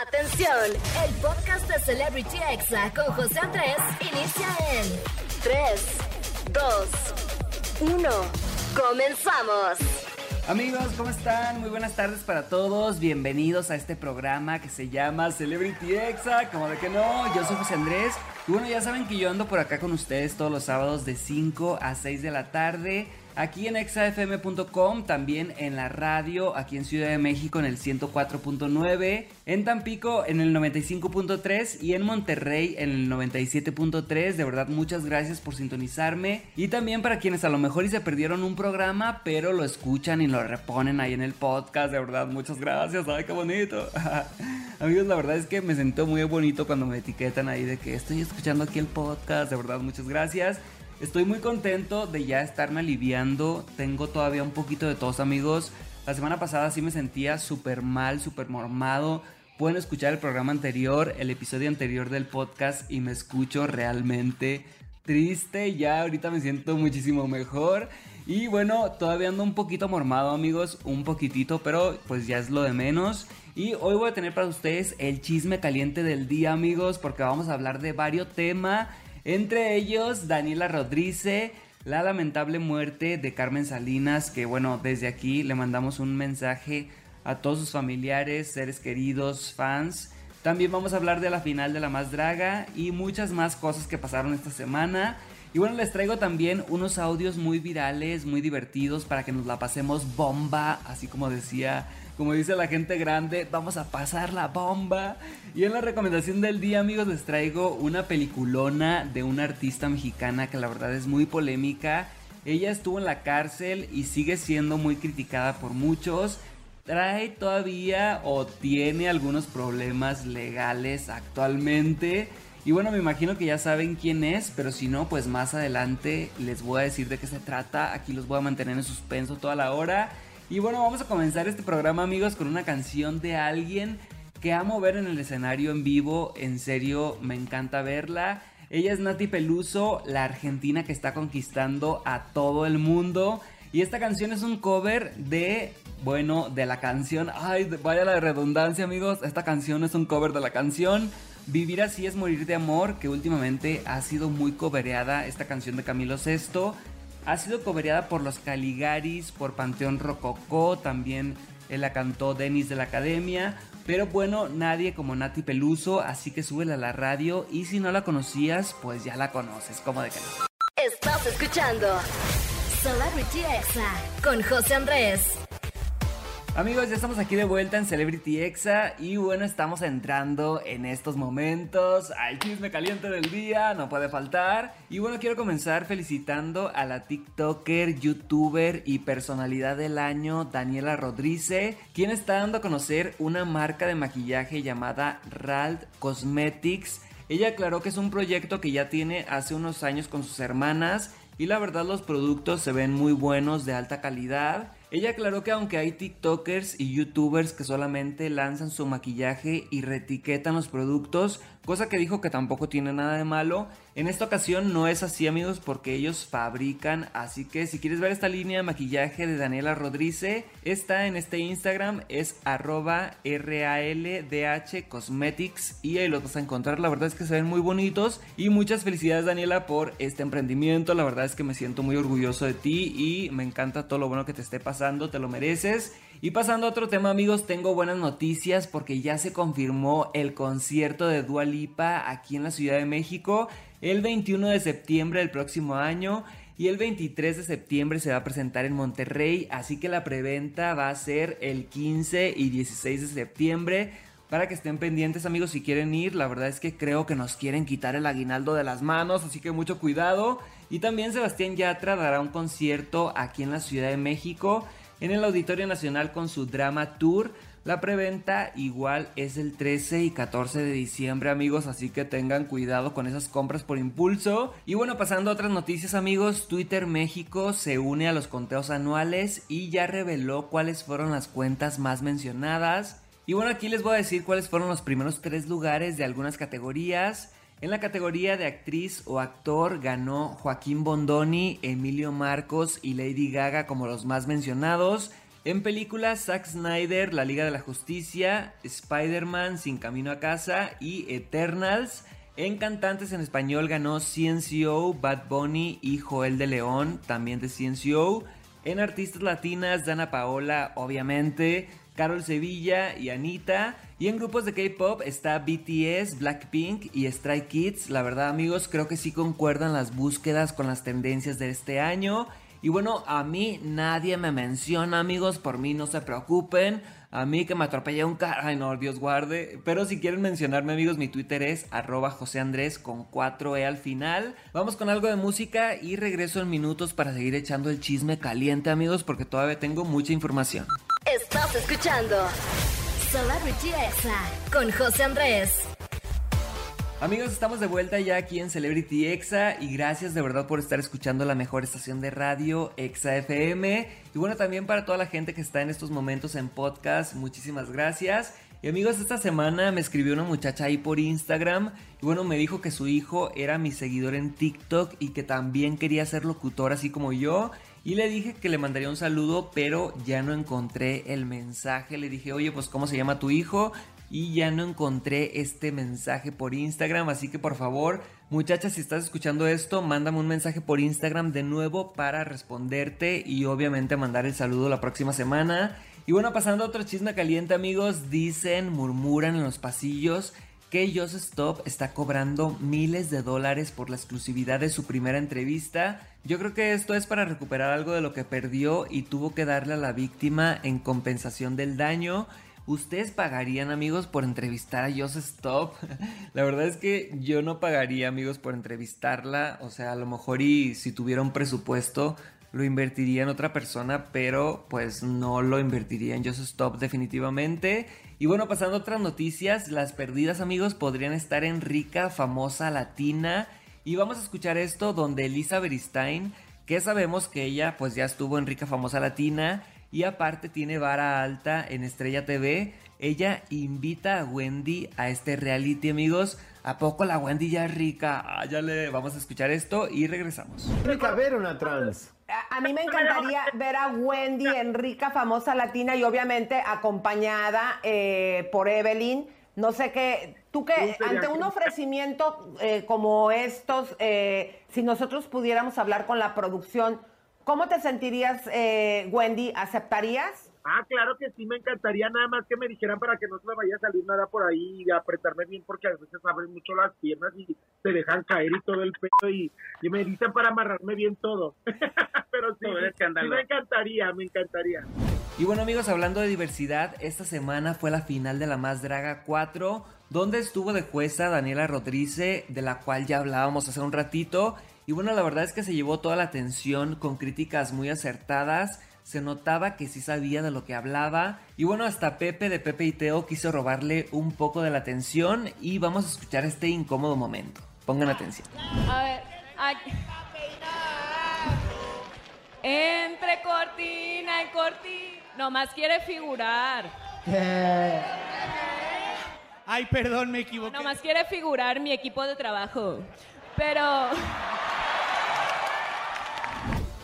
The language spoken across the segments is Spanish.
Atención, el podcast de Celebrity Exa con José Andrés inicia en 3, 2, 1. Comenzamos. Amigos, ¿cómo están? Muy buenas tardes para todos. Bienvenidos a este programa que se llama Celebrity Exa. Como de que no, yo soy José Andrés. Y bueno, ya saben que yo ando por acá con ustedes todos los sábados de 5 a 6 de la tarde aquí en exafm.com, también en la radio, aquí en Ciudad de México en el 104.9, en Tampico en el 95.3 y en Monterrey en el 97.3. De verdad, muchas gracias por sintonizarme. Y también para quienes a lo mejor y se perdieron un programa, pero lo escuchan y lo reponen ahí en el podcast. De verdad, muchas gracias. Ay, qué bonito. Amigos, la verdad es que me sentó muy bonito cuando me etiquetan ahí de que estoy escuchando aquí el podcast. De verdad, muchas gracias. Estoy muy contento de ya estarme aliviando. Tengo todavía un poquito de tos, amigos. La semana pasada sí me sentía súper mal, súper mormado. Pueden escuchar el programa anterior, el episodio anterior del podcast y me escucho realmente triste. Ya ahorita me siento muchísimo mejor. Y bueno, todavía ando un poquito mormado, amigos. Un poquitito, pero pues ya es lo de menos. Y hoy voy a tener para ustedes el chisme caliente del día, amigos, porque vamos a hablar de varios temas. Entre ellos, Daniela Rodríguez, la lamentable muerte de Carmen Salinas, que bueno, desde aquí le mandamos un mensaje a todos sus familiares, seres queridos, fans. También vamos a hablar de la final de La Más Draga y muchas más cosas que pasaron esta semana. Y bueno, les traigo también unos audios muy virales, muy divertidos para que nos la pasemos bomba, así como decía como dice la gente grande, vamos a pasar la bomba. Y en la recomendación del día, amigos, les traigo una peliculona de una artista mexicana que la verdad es muy polémica. Ella estuvo en la cárcel y sigue siendo muy criticada por muchos. Trae todavía o tiene algunos problemas legales actualmente. Y bueno, me imagino que ya saben quién es, pero si no, pues más adelante les voy a decir de qué se trata. Aquí los voy a mantener en suspenso toda la hora. Y bueno, vamos a comenzar este programa amigos con una canción de alguien que amo ver en el escenario en vivo, en serio me encanta verla. Ella es Nati Peluso, la argentina que está conquistando a todo el mundo. Y esta canción es un cover de, bueno, de la canción. Ay, vaya la redundancia amigos. Esta canción es un cover de la canción. Vivir así es morir de amor, que últimamente ha sido muy covereada esta canción de Camilo Sesto. Ha sido cobereada por los Caligaris, por Panteón Rococó, también la cantó Denis de la Academia. Pero bueno, nadie como Nati Peluso, así que súbela a la radio y si no la conocías, pues ya la conoces, como de que. Estás escuchando Celebrity Exa con José Andrés. Amigos, ya estamos aquí de vuelta en Celebrity Exa y bueno, estamos entrando en estos momentos al chisme caliente del día, no puede faltar. Y bueno, quiero comenzar felicitando a la TikToker, youtuber y personalidad del año Daniela Rodríguez, quien está dando a conocer una marca de maquillaje llamada Rald Cosmetics. Ella aclaró que es un proyecto que ya tiene hace unos años con sus hermanas y la verdad los productos se ven muy buenos, de alta calidad. Ella aclaró que aunque hay TikTokers y YouTubers que solamente lanzan su maquillaje y retiquetan los productos, cosa que dijo que tampoco tiene nada de malo, en esta ocasión no es así amigos porque ellos fabrican, así que si quieres ver esta línea de maquillaje de Daniela Rodríguez, está en este Instagram, es arroba RALDH Cosmetics y ahí los vas a encontrar, la verdad es que se ven muy bonitos y muchas felicidades Daniela por este emprendimiento, la verdad es que me siento muy orgulloso de ti y me encanta todo lo bueno que te esté pasando, te lo mereces. Y pasando a otro tema amigos, tengo buenas noticias porque ya se confirmó el concierto de Dua Lipa aquí en la Ciudad de México el 21 de septiembre del próximo año y el 23 de septiembre se va a presentar en Monterrey, así que la preventa va a ser el 15 y 16 de septiembre. Para que estén pendientes amigos si quieren ir, la verdad es que creo que nos quieren quitar el aguinaldo de las manos, así que mucho cuidado. Y también Sebastián Yatra dará un concierto aquí en la Ciudad de México en el Auditorio Nacional con su Drama Tour. La preventa igual es el 13 y 14 de diciembre amigos, así que tengan cuidado con esas compras por impulso. Y bueno, pasando a otras noticias amigos, Twitter México se une a los conteos anuales y ya reveló cuáles fueron las cuentas más mencionadas. Y bueno, aquí les voy a decir cuáles fueron los primeros tres lugares de algunas categorías. En la categoría de actriz o actor ganó Joaquín Bondoni, Emilio Marcos y Lady Gaga como los más mencionados. En películas, Zack Snyder, La Liga de la Justicia, Spider-Man, Sin Camino a Casa y Eternals. En cantantes en español ganó CNCO, Bad Bunny y Joel de León, también de CNCO. En artistas latinas, Dana Paola, obviamente, Carol Sevilla y Anita. Y en grupos de K-pop está BTS, Blackpink y Stray Kids. La verdad, amigos, creo que sí concuerdan las búsquedas con las tendencias de este año. Y bueno, a mí nadie me menciona, amigos, por mí no se preocupen. A mí que me atropellé un carro, ay no, Dios guarde. Pero si quieren mencionarme, amigos, mi Twitter es arroba José Andrés con 4E al final. Vamos con algo de música y regreso en minutos para seguir echando el chisme caliente, amigos, porque todavía tengo mucha información. Estás escuchando Celebrity Exa con José Andrés. Amigos, estamos de vuelta ya aquí en Celebrity Exa y gracias de verdad por estar escuchando la mejor estación de radio Exa FM. Y bueno, también para toda la gente que está en estos momentos en podcast, muchísimas gracias. Y amigos, esta semana me escribió una muchacha ahí por Instagram y bueno, me dijo que su hijo era mi seguidor en TikTok y que también quería ser locutor así como yo. Y le dije que le mandaría un saludo, pero ya no encontré el mensaje. Le dije, oye, pues ¿cómo se llama tu hijo? Y ya no encontré este mensaje por Instagram, así que por favor, muchachas, si estás escuchando esto, mándame un mensaje por Instagram de nuevo para responderte y obviamente mandar el saludo la próxima semana. Y bueno, pasando a otro chisme caliente, amigos, dicen, murmuran en los pasillos que Joseph Stop está cobrando miles de dólares por la exclusividad de su primera entrevista. Yo creo que esto es para recuperar algo de lo que perdió y tuvo que darle a la víctima en compensación del daño. ¿Ustedes pagarían, amigos, por entrevistar a Joseph Stop? La verdad es que yo no pagaría, amigos, por entrevistarla. O sea, a lo mejor y si tuviera un presupuesto, lo invertiría en otra persona, pero pues no lo invertiría en Joseph Stop definitivamente. Y bueno, pasando a otras noticias, las perdidas, amigos, podrían estar en rica, famosa, latina. Y vamos a escuchar esto donde Elisa Beristain, que sabemos que ella pues ya estuvo en rica, famosa, latina y aparte tiene vara alta en Estrella TV. Ella invita a Wendy a este reality, amigos. ¿A poco la Wendy ya es rica? Ah, ya le vamos a escuchar esto y regresamos. Rica ver una trans. A, mí me encantaría ver a Wendy en rica, famosa latina y obviamente acompañada eh, por Evelyn. No sé qué, tú que ante un ofrecimiento eh, como estos, eh, si nosotros pudiéramos hablar con la producción, ¿Cómo te sentirías, eh, Wendy? ¿Aceptarías? Ah, claro que sí, me encantaría nada más que me dijeran para que no se me vaya a salir nada por ahí y apretarme bien porque a veces abren mucho las piernas y se dejan caer y todo el peso y, me dicen para amarrarme bien todo. Pero sí, sí, me encantaría, me encantaría. Y bueno amigos, hablando de diversidad, esta semana fue la final de la Más Draga 4, donde estuvo de jueza Daniela Rodríguez, de la cual ya hablábamos hace un ratito, y bueno, la verdad es que se llevó toda la atención con críticas muy acertadas. Se notaba que sí sabía de lo que hablaba. Y bueno, hasta Pepe de Pepe y Teo quiso robarle un poco de la atención. Y vamos a escuchar este incómodo momento. Pongan atención. A ver, Entre cortina y cortina. Nomás quiere figurar. Ay, perdón, me equivoqué. Nomás quiere figurar mi equipo de trabajo. Pero.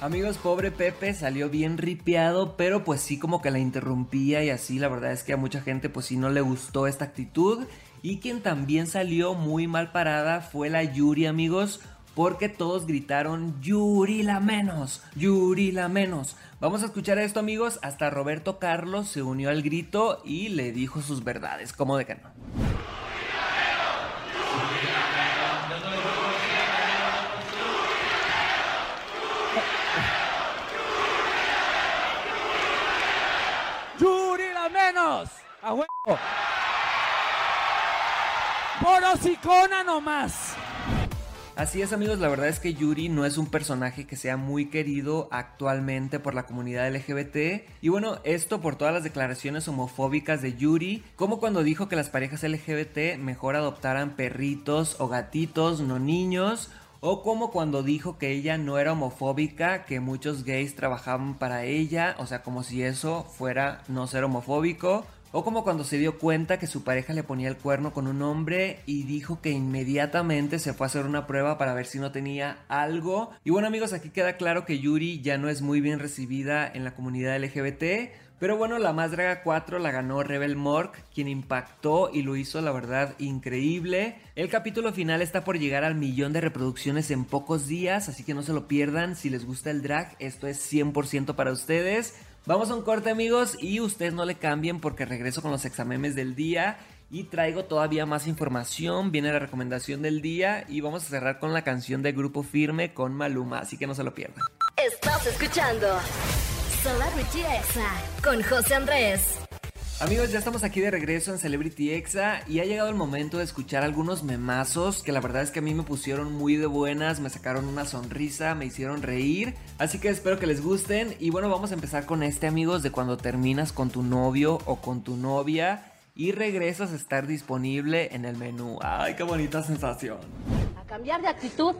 Amigos, pobre Pepe salió bien ripiado, pero pues sí como que la interrumpía y así, la verdad es que a mucha gente pues sí no le gustó esta actitud. Y quien también salió muy mal parada fue la Yuri, amigos, porque todos gritaron Yuri la menos, Yuri la menos. Vamos a escuchar esto, amigos, hasta Roberto Carlos se unió al grito y le dijo sus verdades, como de que no. ¡A huevo! ¡Por nomás! Así es amigos, la verdad es que Yuri no es un personaje que sea muy querido actualmente por la comunidad LGBT. Y bueno, esto por todas las declaraciones homofóbicas de Yuri, como cuando dijo que las parejas LGBT mejor adoptaran perritos o gatitos, no niños, o como cuando dijo que ella no era homofóbica, que muchos gays trabajaban para ella, o sea, como si eso fuera no ser homofóbico. O como cuando se dio cuenta que su pareja le ponía el cuerno con un hombre y dijo que inmediatamente se fue a hacer una prueba para ver si no tenía algo. Y bueno amigos, aquí queda claro que Yuri ya no es muy bien recibida en la comunidad LGBT. Pero bueno, la más draga 4 la ganó Rebel Mork, quien impactó y lo hizo la verdad increíble. El capítulo final está por llegar al millón de reproducciones en pocos días, así que no se lo pierdan. Si les gusta el drag, esto es 100% para ustedes. Vamos a un corte amigos y ustedes no le cambien porque regreso con los examemes del día y traigo todavía más información, viene la recomendación del día y vamos a cerrar con la canción de Grupo Firme con Maluma, así que no se lo pierdan. Estás escuchando Celebrity Exa con José Andrés. Amigos, ya estamos aquí de regreso en Celebrity Exa y ha llegado el momento de escuchar algunos memazos que la verdad es que a mí me pusieron muy de buenas, me sacaron una sonrisa, me hicieron reír, así que espero que les gusten y bueno, vamos a empezar con este amigos de cuando terminas con tu novio o con tu novia y regresas a estar disponible en el menú. Ay, qué bonita sensación. A cambiar de actitud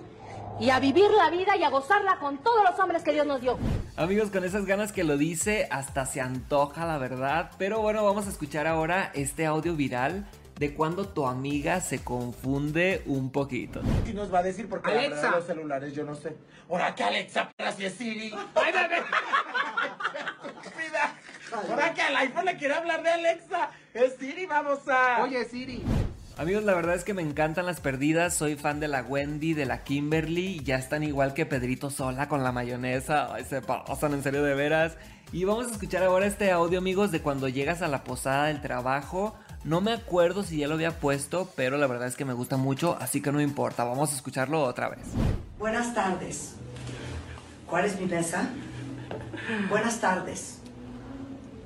y a vivir la vida y a gozarla con todos los hombres que Dios nos dio. Amigos, con esas ganas que lo dice, hasta se antoja la verdad. Pero bueno, vamos a escuchar ahora este audio viral de cuando tu amiga se confunde un poquito. Y nos va a decir porque Alexa. la verdad, los celulares yo no sé. Ahora que Alexa, para si es Siri. ¡Ay, bebé! Mira, ahora que al iPhone le quiere hablar de Alexa. Es Siri, vamos a. Oye, Siri. Amigos, la verdad es que me encantan las perdidas. Soy fan de la Wendy, de la Kimberly. Ya están igual que Pedrito sola con la mayonesa. Ay, se pasan en serio de veras. Y vamos a escuchar ahora este audio, amigos, de cuando llegas a la posada del trabajo. No me acuerdo si ya lo había puesto, pero la verdad es que me gusta mucho, así que no importa. Vamos a escucharlo otra vez. Buenas tardes. ¿Cuál es mi mesa? Buenas tardes.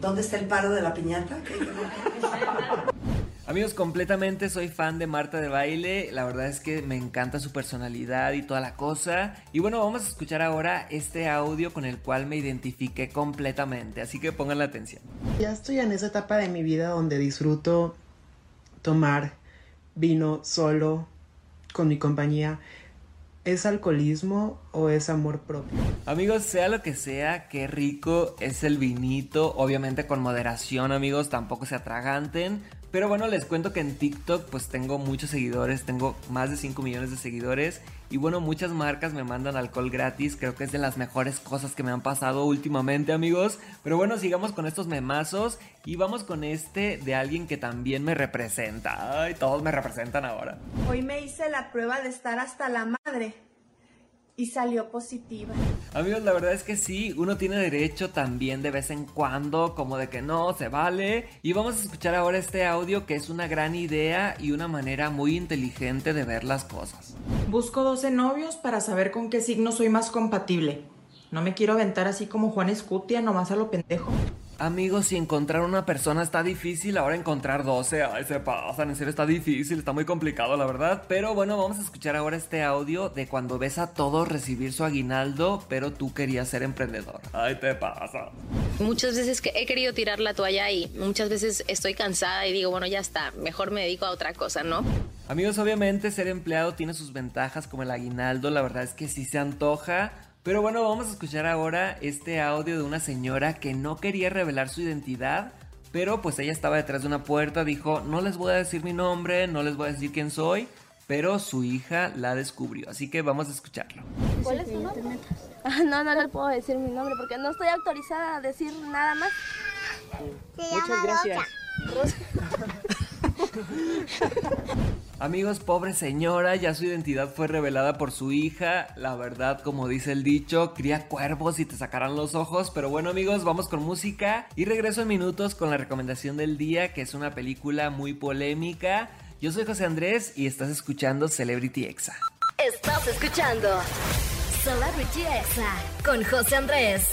¿Dónde está el paro de la piñata? ¿Qué- Amigos, completamente soy fan de Marta de Baile. La verdad es que me encanta su personalidad y toda la cosa. Y bueno, vamos a escuchar ahora este audio con el cual me identifiqué completamente. Así que pongan la atención. Ya estoy en esa etapa de mi vida donde disfruto tomar vino solo, con mi compañía. ¿Es alcoholismo o es amor propio? Amigos, sea lo que sea, qué rico es el vinito. Obviamente con moderación, amigos, tampoco se atraganten. Pero bueno, les cuento que en TikTok pues tengo muchos seguidores, tengo más de 5 millones de seguidores. Y bueno, muchas marcas me mandan alcohol gratis, creo que es de las mejores cosas que me han pasado últimamente amigos. Pero bueno, sigamos con estos memazos y vamos con este de alguien que también me representa. Ay, todos me representan ahora. Hoy me hice la prueba de estar hasta la madre y salió positiva. Amigos, la verdad es que sí, uno tiene derecho también de vez en cuando, como de que no, se vale. Y vamos a escuchar ahora este audio que es una gran idea y una manera muy inteligente de ver las cosas. Busco 12 novios para saber con qué signo soy más compatible. No me quiero aventar así como Juan Escutia, nomás a lo pendejo. Amigos, si encontrar una persona está difícil, ahora encontrar 12, ay, se pasan, en serio está difícil, está muy complicado la verdad. Pero bueno, vamos a escuchar ahora este audio de cuando ves a todos recibir su aguinaldo, pero tú querías ser emprendedor. Ay, te pasa. Muchas veces que he querido tirar la toalla y muchas veces estoy cansada y digo, bueno, ya está, mejor me dedico a otra cosa, ¿no? Amigos, obviamente ser empleado tiene sus ventajas como el aguinaldo, la verdad es que sí se antoja. Pero bueno, vamos a escuchar ahora este audio de una señora que no quería revelar su identidad, pero pues ella estaba detrás de una puerta, dijo, no les voy a decir mi nombre, no les voy a decir quién soy, pero su hija la descubrió, así que vamos a escucharlo. ¿Cuál es tu nombre? Ah, No, no le puedo decir mi nombre porque no estoy autorizada a decir nada más. Muchas gracias. Amigos, pobre señora, ya su identidad fue revelada por su hija. La verdad, como dice el dicho, cría cuervos y te sacarán los ojos. Pero bueno, amigos, vamos con música y regreso en minutos con la recomendación del día, que es una película muy polémica. Yo soy José Andrés y estás escuchando Celebrity Exa. Estás escuchando Celebrity Exa con José Andrés.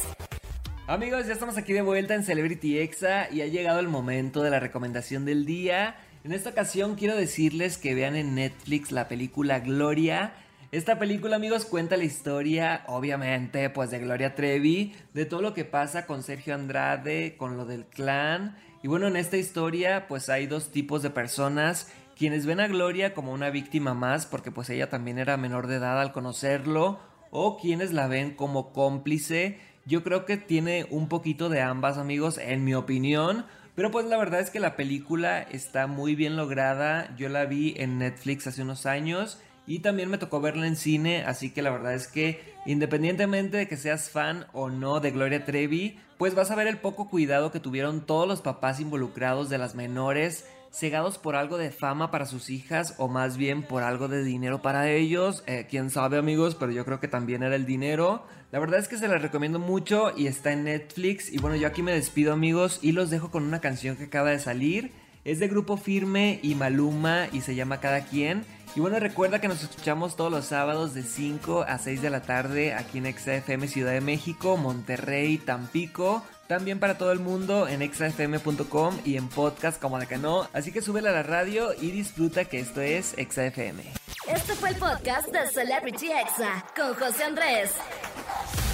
Amigos, ya estamos aquí de vuelta en Celebrity Exa y ha llegado el momento de la recomendación del día. En esta ocasión quiero decirles que vean en Netflix la película Gloria. Esta película, amigos, cuenta la historia, obviamente, pues de Gloria Trevi, de todo lo que pasa con Sergio Andrade, con lo del clan. Y bueno, en esta historia, pues hay dos tipos de personas. Quienes ven a Gloria como una víctima más, porque pues ella también era menor de edad al conocerlo, o quienes la ven como cómplice. Yo creo que tiene un poquito de ambas, amigos, en mi opinión. Pero pues la verdad es que la película está muy bien lograda. Yo la vi en Netflix hace unos años y también me tocó verla en cine, así que la verdad es que independientemente de que seas fan o no de Gloria Trevi, pues vas a ver el poco cuidado que tuvieron todos los papás involucrados de las menores cegados por algo de fama para sus hijas o más bien por algo de dinero para ellos. Eh, quién sabe amigos, pero yo creo que también era el dinero. La verdad es que se la recomiendo mucho y está en Netflix. Y bueno, yo aquí me despido amigos y los dejo con una canción que acaba de salir. Es de Grupo Firme y Maluma y se llama Cada Quien. Y bueno, recuerda que nos escuchamos todos los sábados de 5 a 6 de la tarde aquí en XFM Ciudad de México, Monterrey, Tampico. También para todo el mundo en exafm.com y en podcast como de que no. Así que súbela a la radio y disfruta que esto es XFM. Este fue el podcast de Celebrity Exa con José Andrés.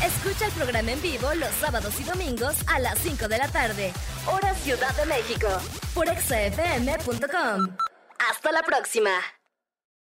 Escucha el programa en vivo los sábados y domingos a las 5 de la tarde, hora Ciudad de México, por exafm.com. Hasta la próxima.